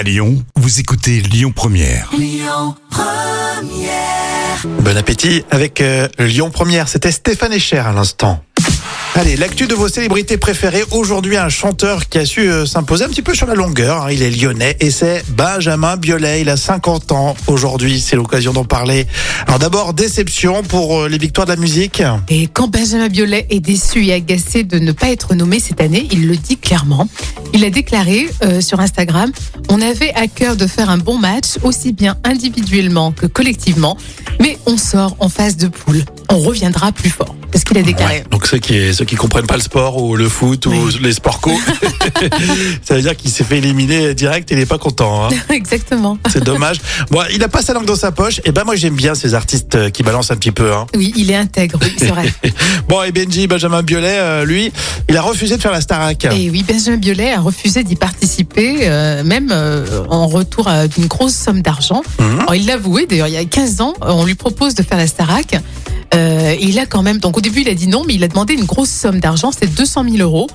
À Lyon, vous écoutez Lyon Première. Bon appétit avec euh, Lyon Première. C'était Stéphane Echer à l'instant. Allez, l'actu de vos célébrités préférées. Aujourd'hui, un chanteur qui a su euh, s'imposer un petit peu sur la longueur. hein. Il est lyonnais et c'est Benjamin Biolay. Il a 50 ans aujourd'hui. C'est l'occasion d'en parler. Alors d'abord, déception pour euh, les victoires de la musique. Et quand Benjamin Biolay est déçu et agacé de ne pas être nommé cette année, il le dit clairement. Il a déclaré euh, sur Instagram On avait à cœur de faire un bon match, aussi bien individuellement que collectivement, mais on sort en phase de poule. On reviendra plus fort. C'est ce qu'il a déclaré. Donc ceux qui ceux qui comprennent pas le sport ou le foot ou Oui. les sports co, ça veut dire qu'il s'est fait éliminer direct. Il est pas content. hein. Exactement. C'est dommage. Bon, il a pas sa langue dans sa poche. Et ben moi j'aime bien ces artistes euh, qui balancent un petit peu. Hein. Oui, il est intègre, oui, c'est vrai. Bon et Benji Benjamin Biolay, euh, lui, il a refusé de faire la Starac. Et oui, Benjamin Biolay a refusé d'y participer, euh, même euh, en retour d'une grosse somme d'argent. Alors, il l'a avoué, d'ailleurs, il y a 15 ans, on lui propose de faire la Starac. Euh, il a quand même, donc au début il a dit non, mais il a demandé une grosse somme d'argent, c'est 200 000 euros.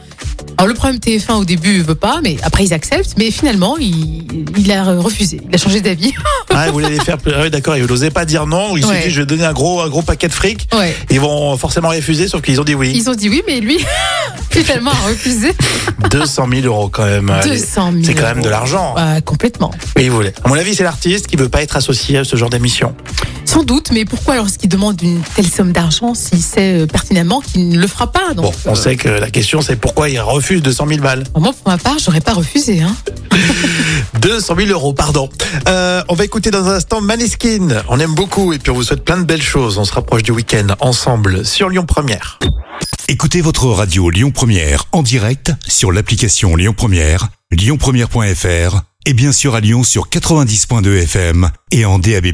Alors le problème TF1 au début veut pas, mais après ils acceptent, mais finalement il, il a refusé, il a changé d'avis. Ah, il voulait les faire. Ah oui, d'accord. Il n'osait pas dire non. Il s'est Ouais. dit je vais donner un gros un gros paquet de fric. Ouais. Ils vont forcément refuser, sauf qu'ils ont dit oui. Ils ont dit oui, mais lui finalement a refusé. 200 000 euros quand même. Allez, 200 000 C'est quand même de euros. l'argent. Complètement. Mais il voulait. À mon avis, c'est l'artiste qui veut pas être associé à ce genre d'émission. Sans doute, mais pourquoi lorsqu'il demande une telle somme d'argent s'il sait euh, pertinemment qu'il ne le fera pas donc, Bon, on euh, sait que la question c'est pourquoi il refuse 200 000 balles. Moi, pour ma part, j'aurais pas refusé. Hein. 200 000 euros, pardon. Euh, on va écouter dans un instant Maneskin. On aime beaucoup et puis on vous souhaite plein de belles choses. On se rapproche du week-end ensemble sur Lyon Première. Écoutez votre radio Lyon Première en direct sur l'application Lyon Première, lyonpremière.fr et bien sûr à Lyon sur 90.2 FM et en DAB+.